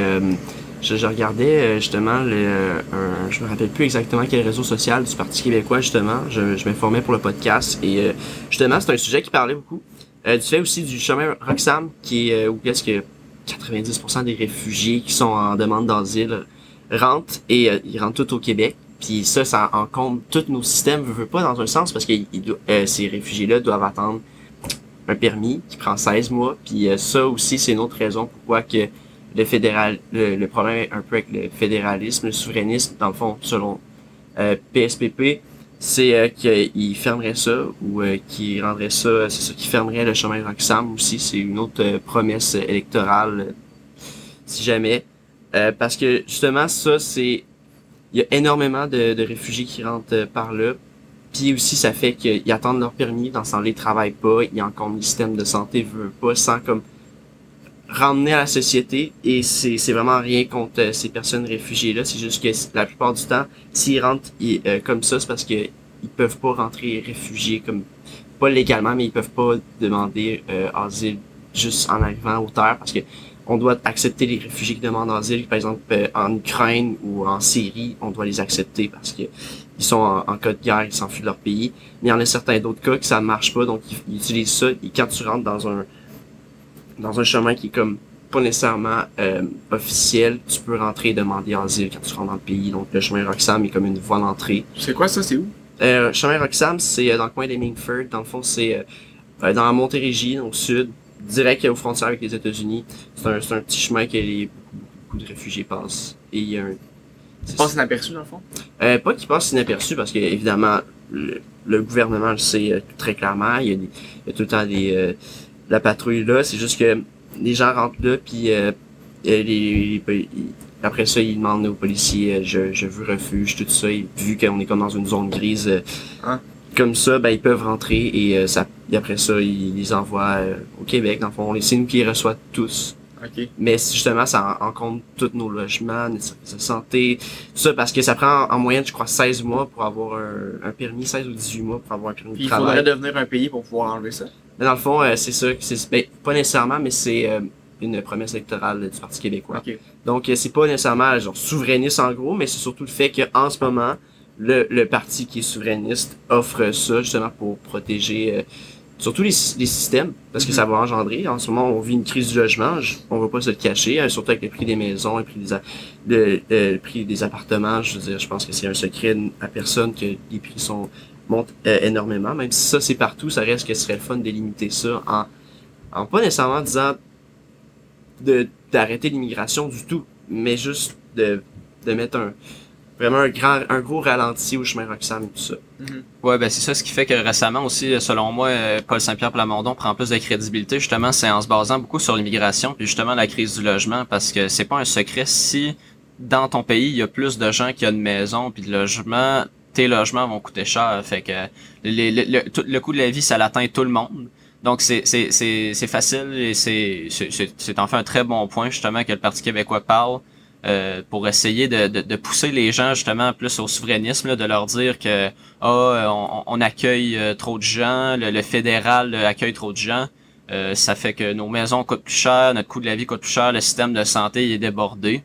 Euh, je, je regardais euh, justement le. Un, je me rappelle plus exactement quel réseau social du Parti québécois, justement. Je, je m'informais pour le podcast. Et euh, justement, c'est un sujet qui parlait beaucoup. Euh, du fait aussi du chemin Roxham, qui est euh, où est-ce que 90% des réfugiés qui sont en demande d'asile rentrent et euh, ils rentrent tout au Québec. Puis ça, ça encombre tous nos systèmes, veut, pas dans un sens, parce que euh, ces réfugiés-là doivent attendre un permis qui prend 16 mois. Puis euh, ça aussi, c'est une autre raison pourquoi que le fédéral, le, le problème un peu avec le fédéralisme, le souverainisme, dans le fond, selon euh, PSPP, c'est euh, qu'il fermerait ça ou euh, qu'il rendrait ça, c'est ça, qui fermerait le chemin Roxham aussi. C'est une autre euh, promesse électorale, euh, si jamais. Euh, parce que justement, ça, c'est. Il y a énormément de, de réfugiés qui rentrent par là. Puis aussi, ça fait qu'ils attendent leur permis, dans ce temps-là, ils travaillent pas, ils encombrent le système de santé, veut pas, sans comme ramener à la société. Et c'est c'est vraiment rien contre euh, ces personnes réfugiées-là. C'est juste que la plupart du temps, s'ils rentrent ils, euh, comme ça, c'est parce que ils peuvent pas rentrer réfugiés comme pas légalement, mais ils peuvent pas demander euh, asile juste en arrivant aux terres parce que on doit accepter les réfugiés qui demandent asile, par exemple euh, en Ukraine ou en Syrie, on doit les accepter parce que ils sont en, en cas de guerre, ils s'enfuient de leur pays. Mais il y en a certains d'autres cas que ça marche pas, donc ils, ils utilisent ça. Et quand tu rentres dans un dans un chemin qui est comme pas nécessairement euh, officiel, tu peux rentrer et demander asile quand tu rentres dans le pays. Donc le chemin Roxham est comme une voie d'entrée. C'est quoi ça, c'est où? Euh, chemin Roxham, c'est euh, dans le coin des Mingford. Dans le fond, c'est euh, euh, dans la Montérégie, au sud, direct aux frontières avec les États-Unis. C'est un, un petit chemin que les, beaucoup, beaucoup de réfugiés passent. Et il y a un... Tu passes inaperçu dans le fond? Euh, pas qu'il passe inaperçu parce que évidemment le, le gouvernement le sait euh, très clairement. Il y, a des- il y a tout le temps des euh, la patrouille là. C'est juste que les gens rentrent là puis euh, euh, les, les- les- après ça ils demandent aux policiers euh, je, je veux refuge tout ça. Et vu qu'on est comme dans une zone grise, euh, Hein? comme ça, ben, ils peuvent rentrer et, euh, ça, et après ça, ils les envoient au Québec. Dans le fond, c'est nous qui les reçoit tous. Ok. Mais justement, ça en, en compte tous nos logements, notre santé, tout ça, parce que ça prend en, en moyenne, je crois, 16 mois pour avoir un, un permis, 16 ou 18 mois pour avoir un permis Puis de il travail. faudrait devenir un pays pour pouvoir enlever ça? Mais dans le fond, euh, c'est ça, c'est, ben, pas nécessairement, mais c'est euh, une promesse électorale du Parti québécois. Ok. Donc, euh, c'est pas nécessairement genre souverainiste en gros, mais c'est surtout le fait qu'en ce moment, le, le parti qui est souverainiste offre ça justement pour protéger euh, surtout les, les systèmes, parce que Mhm. ça va engendrer. En ce moment, on vit une crise du logement, je- on va pas se le cacher, hein, surtout avec le prix des maisons, le prix des, a- le, euh, le prix des appartements. Je veux dire, je pense que c'est un secret à personne que les prix sont montent euh, énormément. Même si ça c'est partout, ça reste que ce serait le fun de limiter ça en, en pas nécessairement disant de d'arrêter l'immigration du tout, mais juste de, mettre un vraiment un grand un gros ralenti au chemin Roxham et tout ça. Mhm. Ouais, ben c'est ça ce qui fait que récemment aussi, selon moi, euh, Paul Saint-Pierre Plamondon prend plus de crédibilité. Justement, c'est en se basant beaucoup sur l'immigration, puis justement la crise du logement, parce que c'est pas un secret si dans ton pays il y a plus de gens qui ont une maison puis de logement, tes logements vont coûter cher. Fait que le, le, le coût de la vie, ça l'atteint tout le monde. Donc c'est facile et c'est c'est c'est- c'est en fait un très bon point justement que le Parti québécois parle euh, pour essayer de, de, de pousser les gens justement plus au souverainisme, de leur dire que on, accueille trop de gens, le, fédéral accueille trop de gens, ça fait que nos maisons coûtent plus cher, notre coût de la vie coûte plus cher, le système de santé est débordé.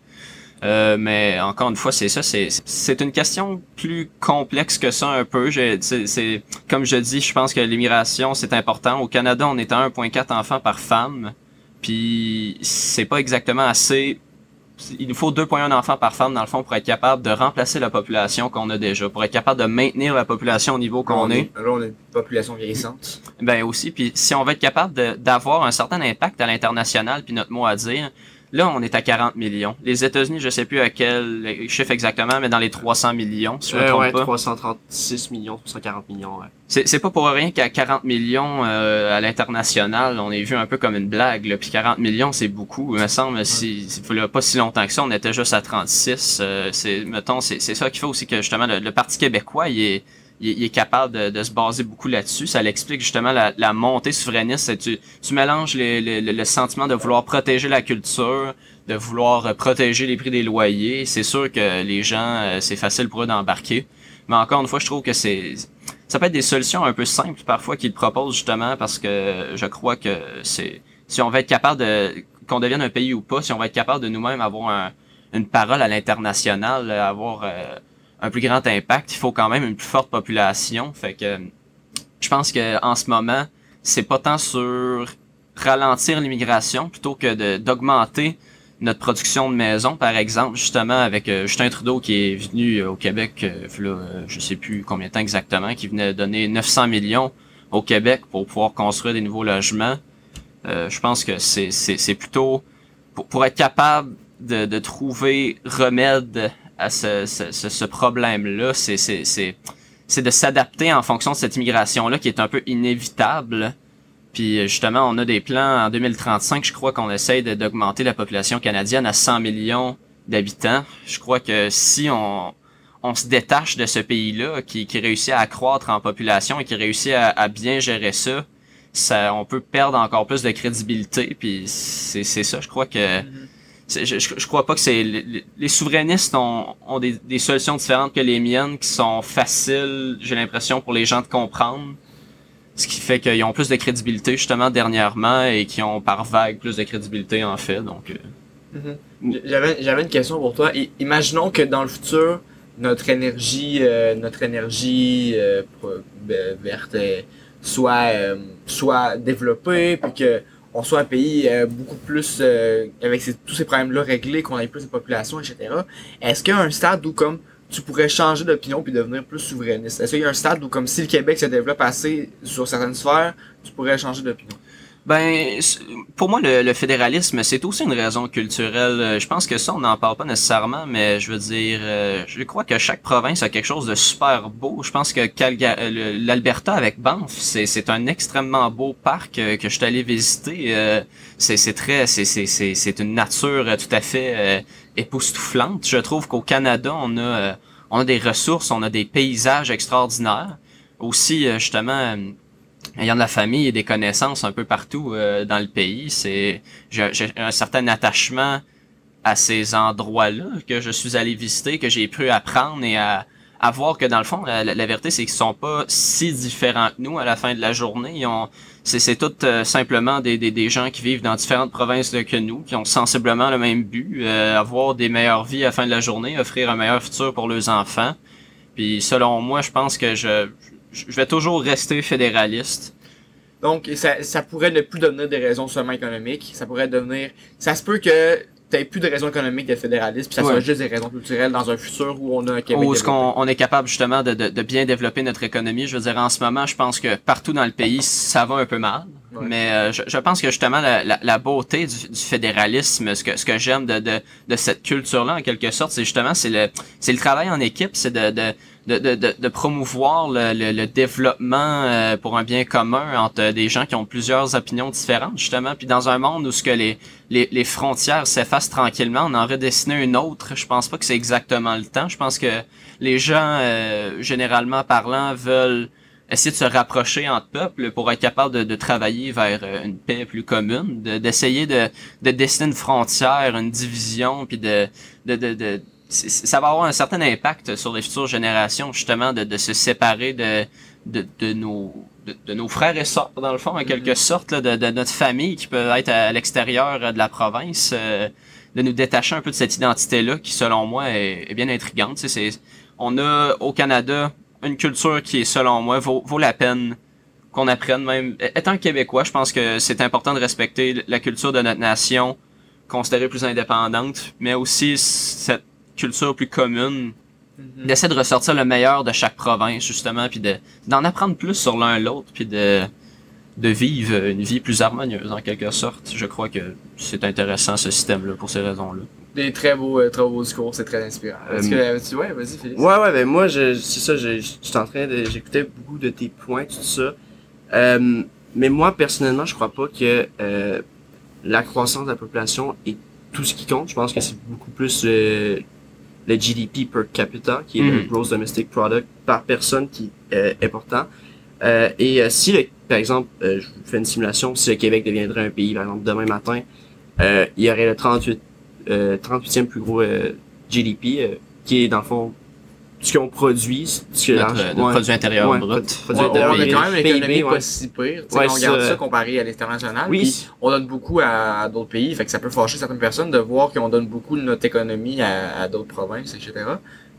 Euh, mais encore une fois, c'est ça, c'est c'est une question plus complexe que ça un peu. C'est comme je dis, je pense que l'immigration c'est important. Au Canada, on est à 1,4 enfants par femme, puis c'est pas exactement assez. Il nous faut 2,1 enfants par femme dans le fond pour être capable de remplacer la population qu'on a déjà, pour être capable de maintenir la population au niveau qu'on est. Là, on a une population vieillissante. Ben aussi, puis si on va être capable d'avoir un certain impact à l'international, puis notre mot à dire, là on est à 40 millions. Les États-Unis, je sais plus à quel chiffre exactement, mais dans les 300 millions, si je me Euh, trompe ouais, pas. 336 millions, 340 millions, ouais. C'est c'est pas pour rien qu'à 40 millions euh, à l'international, on est vu un peu comme une blague. Là. Puis 40 millions, c'est beaucoup. Il me semble, si, si- pas si longtemps que ça, on était juste à 36. Euh, c'est, mettons, c'est, c'est ça qui fait aussi que justement le, le Parti québécois, il est, il est, capable de, se baser beaucoup là-dessus. Ça l'explique justement la, montée souverainiste. Tu, tu mélanges le, sentiment de vouloir protéger la culture, de vouloir euh, protéger les prix des loyers. C'est sûr que les gens, euh, c'est facile pour eux d'embarquer. Mais encore une fois, je trouve que c'est ça peut être des solutions un peu simples parfois qu'ils proposent justement parce que je crois que c'est si on va être capable de qu'on devienne un pays ou pas, si on va être capable de nous-mêmes avoir un- une parole à l'international, avoir euh, un plus grand impact, il faut quand même une plus forte population. Fait que je pense que en ce moment, c'est pas tant sur ralentir l'immigration plutôt que d'augmenter notre production de maisons, par exemple, justement avec euh, Justin Trudeau qui est venu euh, au Québec, euh, là, euh, je sais plus combien de temps exactement, qui venait donner 900 millions au Québec pour pouvoir construire des nouveaux logements. Je pense que c'est plutôt pour, pour être capable de, de trouver remède à ce, ce, ce, problème-là, c'est c'est c'est c'est de s'adapter en fonction de cette immigration-là qui est un peu inévitable. Puis euh, justement, on a des plans en 2035, je crois qu'on essaye d'augmenter la population canadienne à 100 millions d'habitants. Je crois que si on, on se détache de ce pays-là, qui, qui réussit à accroître en population et qui réussit à, bien gérer ça, ça, on peut perdre encore plus de crédibilité. Puis c'est ça, je crois que je, je crois pas que c'est les, les souverainistes ont, ont des, des solutions différentes que les miennes qui sont faciles, j'ai l'impression pour les gens de comprendre. Ce qui fait qu'ils ont plus de crédibilité justement dernièrement et qui ont par vague plus de crédibilité en fait. Donc euh, Mhm. J'avais, j'avais une question pour toi. Imaginons que dans le futur, notre énergie, euh, notre énergie euh, verte soit, euh, soit développée, puis que on soit un pays euh, beaucoup plus euh, avec tous ces problèmes-là réglés, qu'on ait plus de population, etc. Est-ce qu'il y a un stade où comme tu pourrais changer d'opinion puis devenir plus souverainiste? Est-ce qu'il y a un stade où comme si le Québec se développe assez sur certaines sphères, tu pourrais changer d'opinion? Ben, pour moi, le, le fédéralisme, c'est aussi une raison culturelle. Euh, Je pense que ça, on n'en parle pas nécessairement, mais je veux dire, euh, je crois que chaque province a quelque chose de super beau. Je pense que euh, l'Alberta avec Banff, c'est un extrêmement beau parc que je suis allé visiter. C'est très, c'est une nature tout à fait époustouflante. Je trouve qu'au Canada, on a on a des ressources, on a des paysages extraordinaires. aussi, justement, ayant de la famille et des connaissances un peu partout euh, dans le pays, c'est j'ai un certain attachement à ces endroits-là que je suis allé visiter, que j'ai pu apprendre et à, à voir que dans le fond, la, la- vérité, c'est qu'ils sont pas si différents que nous à la fin de la journée. Ils ont, c'est, tout euh, simplement des, des, des gens qui vivent dans différentes provinces que nous, qui ont sensiblement le même but, euh, avoir des meilleures vies à la fin de la journée, offrir un meilleur futur pour leurs enfants. Puis selon moi, je pense que je, je vais toujours rester fédéraliste. Donc, ça, ça pourrait ne plus devenir des raisons seulement économiques. Ça pourrait devenir. Ça se peut que t'aies plus de raisons économiques d'être fédéraliste, puis ça Ouais. soit juste des raisons culturelles dans un futur où on a un Québec. Où est-ce développé. qu'on on est capable justement de, de, de bien développer notre économie? Je veux dire, en ce moment, je pense que partout dans le pays, ça va un peu mal. Ouais. Mais euh, je, je pense que justement, la, la, la beauté du, du fédéralisme, ce que, ce que j'aime de, de, de cette culture-là, en quelque sorte, c'est justement c'est le, c'est le travail en équipe, c'est de, de, de, de, de, de promouvoir le, le, le développement euh, pour un bien commun entre des gens qui ont plusieurs opinions différentes, justement. Puis dans un monde où ce que les, les, les frontières s'effacent tranquillement, on en redessiner une autre. Je pense pas que c'est exactement le temps. Je pense que les gens, euh, généralement parlant, veulent essayer de se rapprocher entre peuples pour être capable de, de travailler vers euh, une paix plus commune, de- d'essayer de, de dessiner une frontière, une division, puis de, de, de, de ça va avoir un certain impact sur les futures générations, justement, de, de se séparer de, de, de nos de, de nos frères et sœurs, dans le fond, en quelque sorte, là, de, de notre famille qui peut être à l'extérieur euh, de la province, euh, de nous détacher un peu de cette identité-là qui, selon moi, est, est bien intrigante. Tu sais, c'est- on a au Canada une culture qui est, selon moi, vaut, vaut la peine qu'on apprenne même. Étant québécois, je pense que c'est important de respecter la culture de notre nation, considérée plus indépendante, mais aussi cette culture plus commune, Mhm. d'essayer de ressortir le meilleur de chaque province, justement, puis de d'en apprendre plus sur l'un l'autre, puis de de vivre une vie plus harmonieuse, en quelque sorte. Je crois que c'est intéressant, ce système-là, pour ces raisons-là. Des très beaux, euh, très beaux discours, c'est très inspirant. Est-ce que, euh, tu ouais, vas-y, Félix. Ouais, ouais, ben moi, je, c'est ça, je, je suis en train de, j'écoutais beaucoup de tes points, tout ça. Euh, mais moi, personnellement, je crois pas que euh, la croissance de la population est tout ce qui compte. Je pense que c'est beaucoup plus euh, le GDP per capita, qui est le Mhm. Gross Domestic Product par personne qui euh, est important. Euh, et euh, si, le, par exemple, euh, je vous fais une simulation, si le Québec deviendrait un pays, par exemple, demain matin, euh, il y aurait le 38, euh, 38e plus gros euh, GDP, euh, qui est dans le fond ce qu'on produit, ce que Notre, l'argent- notre ouais. produit intérieur Ouais, brut. produit On, on intérieur a quand même une PIB, économie ouais. pas si pire. Tu sais, Ouais, on regarde ça- comparé à l'international. Oui. on donne beaucoup à, à d'autres pays. Fait que ça peut fâcher certaines personnes de voir qu'on donne beaucoup de notre économie à, à d'autres provinces, etc.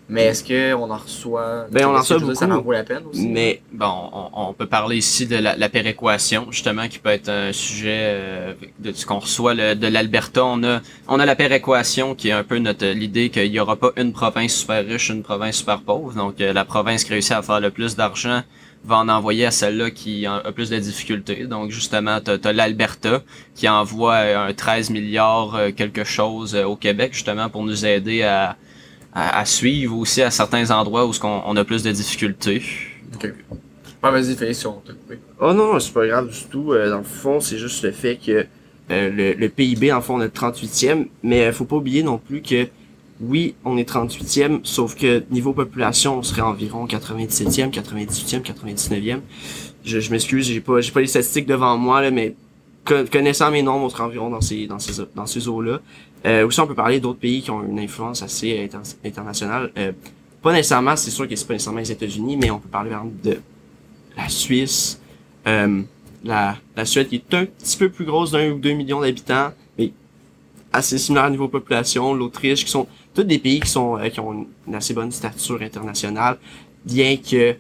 Mais est-ce qu'on en reçoit Ben, on en reçoit Ça en vaut la peine aussi. Mais Bon, on, on peut parler ici de la, la péréquation, justement, qui peut être un sujet euh, de ce qu'on reçoit le- de l'Alberta. On a, on a la péréquation qui est un peu notre l'idée qu'il n'y aura pas une province super riche, une province super pauvre. Donc, euh, la province qui réussit à faire le plus d'argent va en envoyer à celle-là qui a plus de difficultés. Donc, justement, t'as as, l'Alberta qui envoie un 13 milliards euh, quelque chose euh, au Québec, justement, pour nous aider à, à, à suivre aussi à certains endroits où ce qu'on on a plus de difficultés. Ok. Ah, vas-y, Félix, on t'a coupé. Oh non, c'est pas grave du tout. Euh, dans le fond, c'est juste le fait que euh, le, le PIB, en fond, on est 38e, mais euh, faut pas oublier non plus que oui, on est 38e, sauf que niveau population, on serait environ 97e, 98e, 99e. Je, je m'excuse, j'ai pas j'ai pas les statistiques devant moi là, mais co- connaissant mes nombres, on serait environ dans ces dans ces dans ces eaux-là. Euh, aussi, on peut parler d'autres pays qui ont une influence assez inter- internationale. Euh, pas nécessairement, c'est sûr que c'est pas nécessairement les États-Unis, mais on peut parler de la Suisse, euh, la, la Suède qui est un petit peu plus grosse d'un ou deux millions d'habitants, mais assez similaire au niveau population, l'Autriche, qui sont tous des pays qui sont euh, qui ont une, assez bonne stature internationale, bien que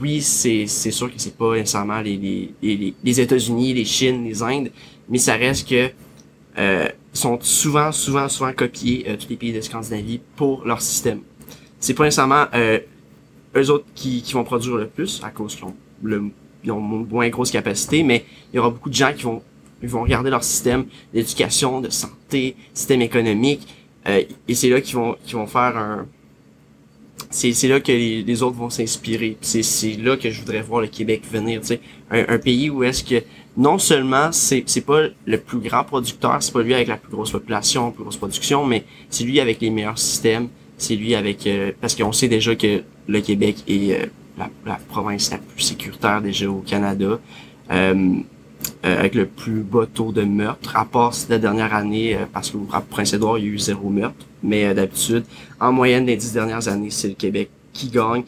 oui, c'est c'est sûr que c'est pas nécessairement les les, les, les États-Unis, les Chines, les Indes, mais ça reste que euh, sont souvent, souvent, souvent copiés euh, tous les pays de Scandinavie pour leur système. C'est pas nécessairement euh, eux autres qui, qui vont produire le plus à cause qu'ils ont le ils ont moins grosse capacité, mais il y aura beaucoup de gens qui vont ils vont regarder leur système d'éducation, de santé, système économique, euh, et c'est là qu'ils vont qu'ils vont faire un c'est là que les, autres vont s'inspirer. C'est là que je voudrais voir le Québec venir, tu sais, un, un pays où est-ce que non seulement c'est c'est pas le plus grand producteur, c'est pas lui avec la plus grosse population, la plus grosse production, mais c'est lui avec les meilleurs systèmes, c'est lui avec euh, parce qu'on sait déjà que le Québec est euh, la, la province la plus sécuritaire déjà au Canada. Euh, euh, avec le plus bas taux de meurtre, à part la dernière année, euh, parce qu'au Prince-Édouard, il y a eu zéro meurtre. Mais euh, d'habitude, en moyenne, les dix dernières années, c'est le Québec qui gagne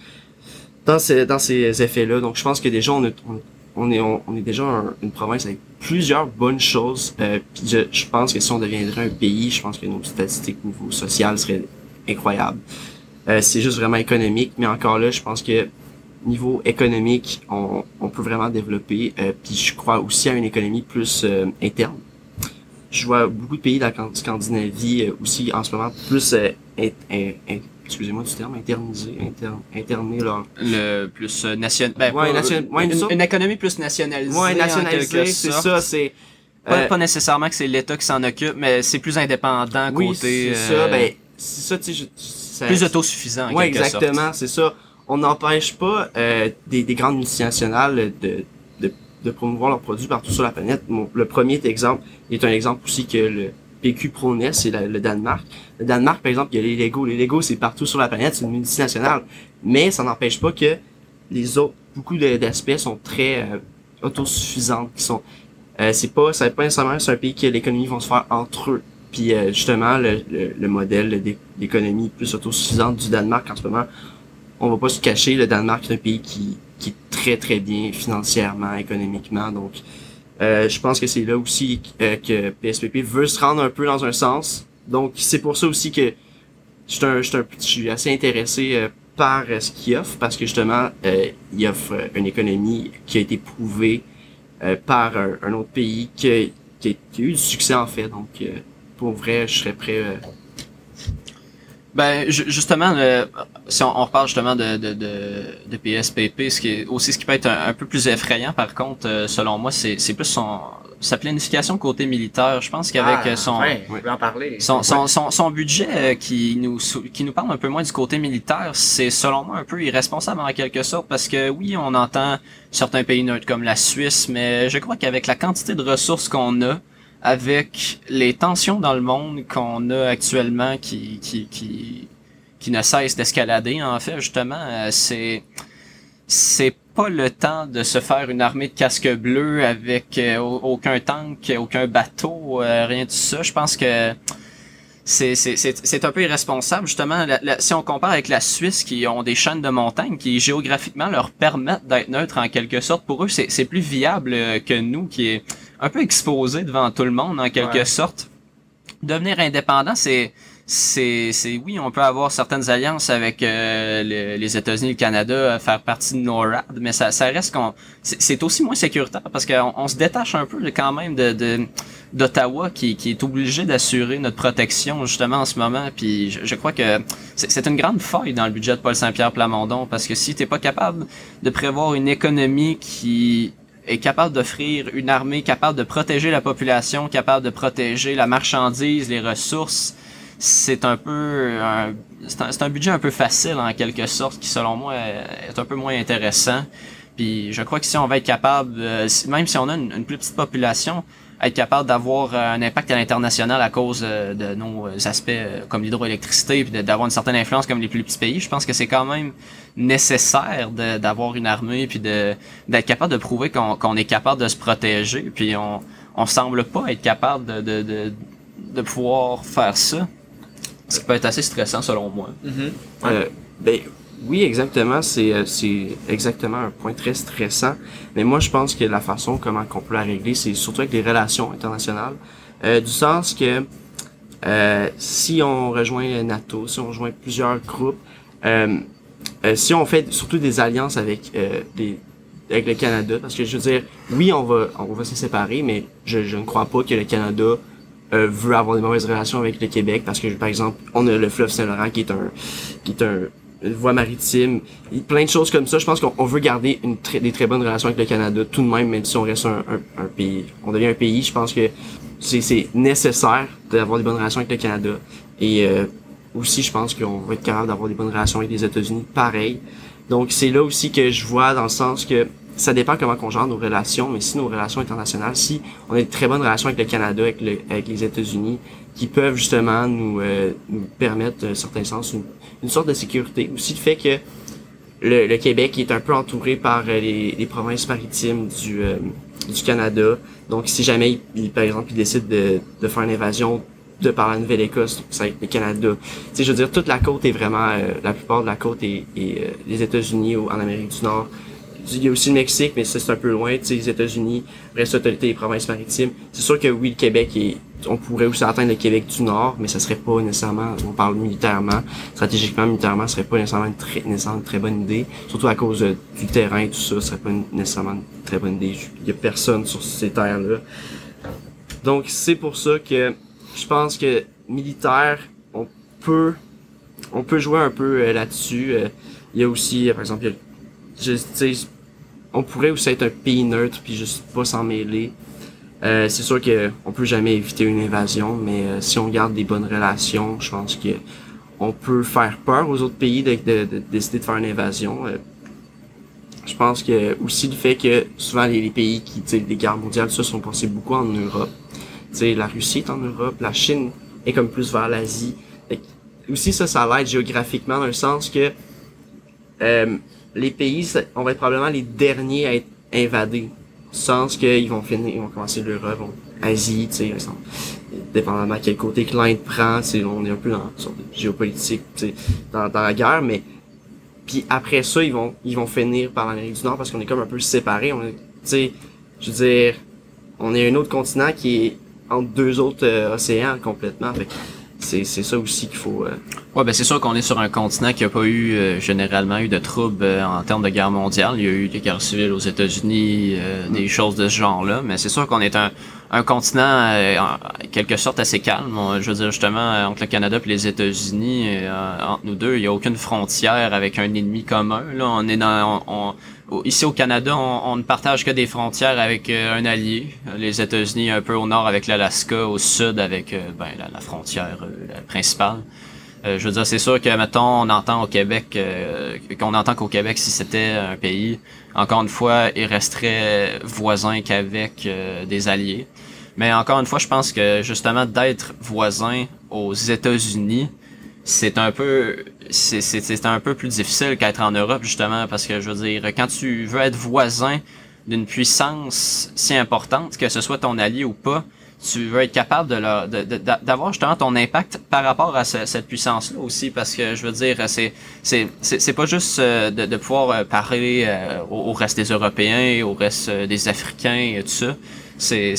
dans ces, dans ces effets-là. Donc, je pense que déjà, on, est on, on est, on, est déjà une province avec plusieurs bonnes choses. Euh, je, je, pense que si on deviendrait un pays, je pense que nos statistiques niveau social seraient incroyables. Euh, c'est juste vraiment économique, mais encore là, je pense que niveau économique, on, on peut vraiment développer. Euh, puis je crois aussi à une économie plus euh, interne. Je vois beaucoup de pays de la Scandinavie euh, aussi en ce moment plus euh, in, excusez-moi du terme, internisé, inter, interner leur... Le plus euh, national... Ben, ouais, nation- ouais, une, économie plus nationalisée. Ouais, en nationalisé, quelque c'est ça, c'est... Pas, euh, pas nécessairement que c'est l'État qui s'en occupe, mais c'est plus indépendant oui, côté... c'est euh, ça, ben, c'est ça, tu sais, plus autosuffisant, en Ouais, quelque sorte. exactement, c'est ça. On n'empêche pas des, des grandes multinationales de, de, de promouvoir leurs produits partout sur la planète. Le premier exemple est un exemple aussi que le PQ prônait, c'est la- le Danemark. Le Danemark, par exemple, il y a les Lego. Les Lego, c'est partout sur la planète, c'est une multinationale. Mais ça n'empêche pas que les autres, beaucoup d'aspects sont très euh, autosuffisants, qui sont euh, c'est pas, ça pas nécessairement c'est un pays que l'économie vont se faire entre eux. Puis euh, justement, le, le, le modèle d'é- d'économie plus autosuffisante du Danemark en ce moment, on va pas se cacher, le Danemark est un pays qui, qui est très très bien financièrement, économiquement. Donc, euh, je pense que c'est là aussi euh, que PSPP veut se rendre un peu dans un sens. Donc, c'est pour ça aussi que je suis, assez intéressé euh, par euh, ce qu'il offre parce que justement, il offre une économie qui a été prouvée par un, autre pays qui a, qui, a, eu du succès en fait. Donc, pour vrai, je serais prêt. Euh, Ben, ju- justement, le- si on, on reparle justement de, de, de, de PSPP, ce qui est aussi ce qui peut être un, un peu plus effrayant, par contre, euh, selon moi, c'est c'est plus son sa planification côté militaire. Je pense qu'avec Ah, euh, son, en parler. son, son, son, son budget euh, qui nous qui nous parle un peu moins du côté militaire, c'est selon moi un peu irresponsable en quelque sorte parce que oui, on entend certains pays neutres comme la Suisse, mais je crois qu'avec la quantité de ressources qu'on a, avec les tensions dans le monde qu'on a actuellement qui qui qui qui ne cessent d'escalader en fait justement, euh, c'est c'est pas le temps de se faire une armée de casques bleus avec euh, au- aucun tank, aucun bateau, euh, rien de ça. Je pense que c'est c'est c'est un peu irresponsable justement si on compare avec la Suisse qui ont des chaînes de montagnes qui géographiquement leur permettent d'être neutres en quelque sorte pour eux c'est c'est plus viable que nous qui est un peu exposé devant tout le monde en quelque Ouais. sorte devenir indépendant c'est c'est c'est oui on peut avoir certaines alliances avec euh, le- les États-Unis le Canada euh, faire partie de NORAD mais ça ça reste qu'on c'est aussi moins sécuritaire parce qu'on on se détache un peu de- quand même de, de d'Ottawa qui, qui est obligé d'assurer notre protection justement en ce moment. Puis je, je crois que c'est c'est une grande faille dans le budget de Paul Saint-Pierre Plamondon parce que si t'es pas capable de prévoir une économie qui est capable d'offrir une armée capable de protéger la population, capable de protéger la marchandise, les ressources, c'est un peu un, c'est un, un budget un peu facile en quelque sorte qui selon moi est un peu moins intéressant. Puis je crois que si on va être capable, euh, même si on a une plus petite population, être capable d'avoir euh, un impact à l'international à cause euh, de nos euh, aspects comme l'hydroélectricité, puis d'avoir une certaine influence comme les plus petits pays, je pense que c'est quand même nécessaire d'avoir une armée, puis de d'être capable de prouver qu'on est capable de se protéger, puis on on semble pas être capable de de, de, de pouvoir faire ça. Ce qui peut être assez stressant selon moi. Mhm. Euh, ben oui, exactement. C'est euh, c'est exactement un point très stressant. Mais moi, je pense que la façon comment qu'on peut la régler, c'est surtout avec les relations internationales, Euh, du sens que euh, si on rejoint NATO, si on rejoint plusieurs groupes, euh, euh, si on fait surtout des alliances avec euh, des avec le Canada, parce que je veux dire, oui, on va on va se séparer, mais je, je ne crois pas que le Canada veut avoir des mauvaises relations avec le Québec parce que par exemple on a le fleuve Saint-Laurent qui est un qui est un une voie maritime plein de choses comme ça. Je pense qu'on on veut garder une des très bonnes relations avec le Canada tout de même même si on reste un, un, pays on devient un pays. Je pense que c'est c'est nécessaire d'avoir des bonnes relations avec le Canada. Et euh, aussi je pense qu'on va être capable d'avoir des bonnes relations avec les États-Unis pareil. Donc c'est là aussi que je vois dans le sens que ça dépend comment on gère nos relations, mais si nos relations internationales, si on a de très bonnes relations avec le Canada, avec, le- avec les États-Unis, qui peuvent justement nous, euh, nous permettre, d'un certain sens, une, sorte de sécurité. Aussi le fait que le, Québec est un peu entouré par euh, les, provinces maritimes du, euh, du Canada. Donc, si jamais, par exemple, il décide de, de faire une invasion de par la Nouvelle-Écosse, ça va être le Canada. Tu sais, je veux dire, toute la côte est vraiment, euh, la plupart de la côte est, est, euh, les États-Unis ou en Amérique du Nord. Il y a aussi le Mexique, mais c'est un peu loin, tu sais, les États-Unis, ça, t'as les provinces maritimes. C'est sûr que oui, le Québec est, on pourrait aussi atteindre le Québec du Nord, mais ça serait pas nécessairement, on parle militairement, stratégiquement, militairement, ce serait pas nécessairement une très, nécessairement très bonne idée. Surtout à cause du terrain et tout ça, ce serait pas nécessairement une très bonne idée. Il y a personne sur ces terres-là. Donc c'est pour ça que je pense que militaire, on peut, on peut jouer un peu euh, là-dessus. Euh, Il y a aussi, euh, par exemple, il y a, je, on pourrait aussi être un pays neutre puis juste pas s'en mêler. Euh, c'est sûr que on peut jamais éviter une invasion, mais euh, si on garde des bonnes relations, je pense que on peut faire peur aux autres pays de, de- de décider de faire une invasion. Euh, je pense que aussi le fait que souvent les, pays qui, les guerres mondiales, ça sont passés beaucoup en Europe. Tu sais, la Russie est en Europe, la Chine est comme plus vers l'Asie. Aussi ça, ça l'aide géographiquement dans le sens que les pays, on va être probablement les derniers à être invadés. Sens qu'ils vont finir, ils vont commencer l'Europe, Asie, tu sais. Dépendamment à quel côté que l'Inde prend, on est un peu dans une sorte de géopolitique, dans, dans la guerre, mais puis après ça, ils vont ils vont finir par l'Amérique du Nord parce qu'on est comme un peu séparés. On est, tu sais, je veux dire, on est un autre continent qui est entre deux autres euh, océans complètement. Fait c'est c'est ça aussi qu'il faut. euh, Ouais, ben c'est sûr qu'on est sur un continent qui a pas eu euh, généralement eu de troubles euh, en termes de guerre mondiale. Il y a eu des guerres civiles aux États-Unis, euh, des choses de ce genre-là, mais c'est sûr qu'on est un, un continent euh, en quelque sorte assez calme. Je veux dire justement euh, entre le Canada et les États-Unis, euh, entre nous deux, il y a aucune frontière avec un ennemi commun. Là, on est dans on- on- Ici au Canada, on, ne partage que des frontières avec euh, un allié. Les États-Unis un peu au nord avec l'Alaska, au sud avec euh, ben, la, frontière euh, principale. Je veux dire, c'est sûr que, mettons, on entend au Québec, qu'on entend qu'au Québec, si c'était un pays, encore une fois, il resterait voisin qu'avec des alliés. Mais encore une fois, je pense que justement d'être voisin aux États-Unis, c'est un peu, c'est, un peu plus difficile qu'être en Europe justement parce que je veux dire, quand tu veux être voisin d'une puissance si importante, que ce soit ton allié ou pas, tu veux être capable de leur, de- de- d'avoir justement ton impact par rapport à ce- cette puissance-là aussi, parce que je veux dire, c'est c'est pas juste euh, de, de pouvoir euh, parler euh, au, reste des Européens, au reste des Africains et tout ça. C'est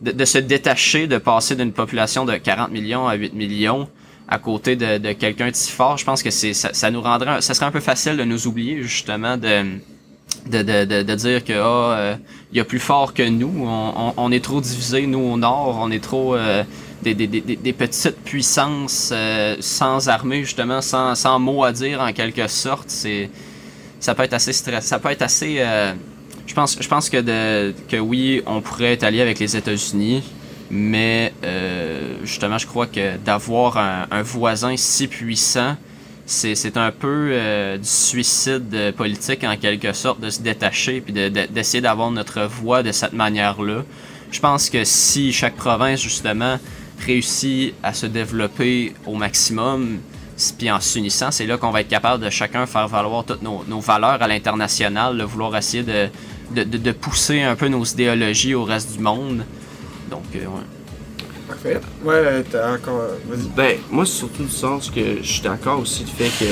de, de se détacher, de passer d'une population de 40 millions à 8 millions à côté de, de quelqu'un de si fort. Je pense que c'est ça, ça nous rendrait, ça serait un peu facile de nous oublier justement de de, de, de, dire que ah, euh, il y a plus fort que nous, on, on, est trop divisés, nous au nord, on est trop euh, des, des, des, des petites puissances euh, sans armée justement, sans, sans à dire en quelque sorte. C'est ça peut être assez stress, ça peut être assez. je pense, je pense que de que oui, on pourrait être allié avec les États-Unis, mais euh, justement, je crois que d'avoir un, voisin si puissant c'est un peu euh, du suicide politique en quelque sorte de se détacher puis de- de- d'essayer d'avoir notre voix de cette manière-là. Je pense que si chaque province justement réussit à se développer au maximum, puis en s'unissant, c'est là qu'on va être capable de chacun faire valoir toutes nos, nos valeurs à l'international, de vouloir essayer de, de, de pousser un peu nos idéologies au reste du monde. Donc, euh, ouais. Parfait. Ouais, t'as encore. Vas-y. Ben, moi, c'est surtout du sens que je suis d'accord aussi du fait que,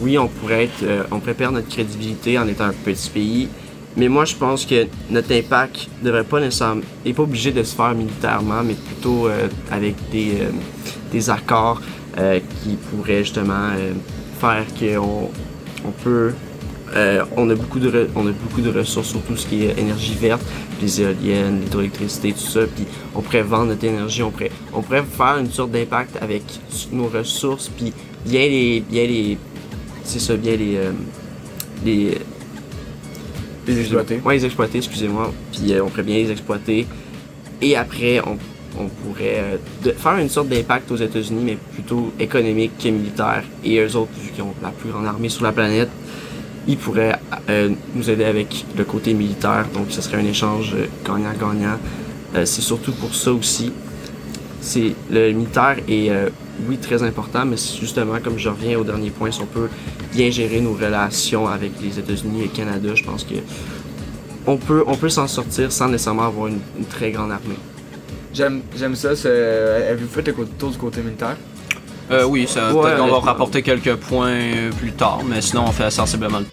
oui, on pourrait être, euh, on pourrait perdre notre crédibilité en étant un petit pays, mais moi, je pense que notre impact devrait pas nécessairement, est pas obligé de se faire militairement, mais plutôt euh, avec des, euh, des accords euh, qui pourraient justement euh, faire qu'on on peut euh, on a beaucoup de re- on a beaucoup de ressources sur tout ce qui est énergie verte, les éoliennes, l'hydroélectricité, tout ça. Puis on pourrait vendre notre énergie, on pourrait on pourrait faire une sorte d'impact avec nos ressources, puis bien les bien les c'est ça bien les euh, les Les exploiter. Ouais, les exploiter, excusez-moi. Puis euh, on pourrait bien les exploiter. Et après, on, on pourrait euh, de- faire une sorte d'impact aux États-Unis, mais plutôt économique que militaire. Et eux autres, vu qu'ils ont la plus grande armée sur la planète, ils pourraient euh, nous aider avec le côté militaire. Donc, ce serait un échange euh, gagnant-gagnant. Euh, c'est surtout pour ça aussi. c'est le militaire est oui très important, mais justement comme je reviens au dernier point, si on peut bien gérer nos relations avec les États-Unis et le Canada, je pense que on peut on peut s'en sortir sans nécessairement avoir une, très grande armée. J'aime ça. Avez-vous fait le tour du côté militaire? Euh, oui, ça, Ouais, peut-être qu'on va rapporter quelques points plus tard, mais sinon on fait sensiblement. le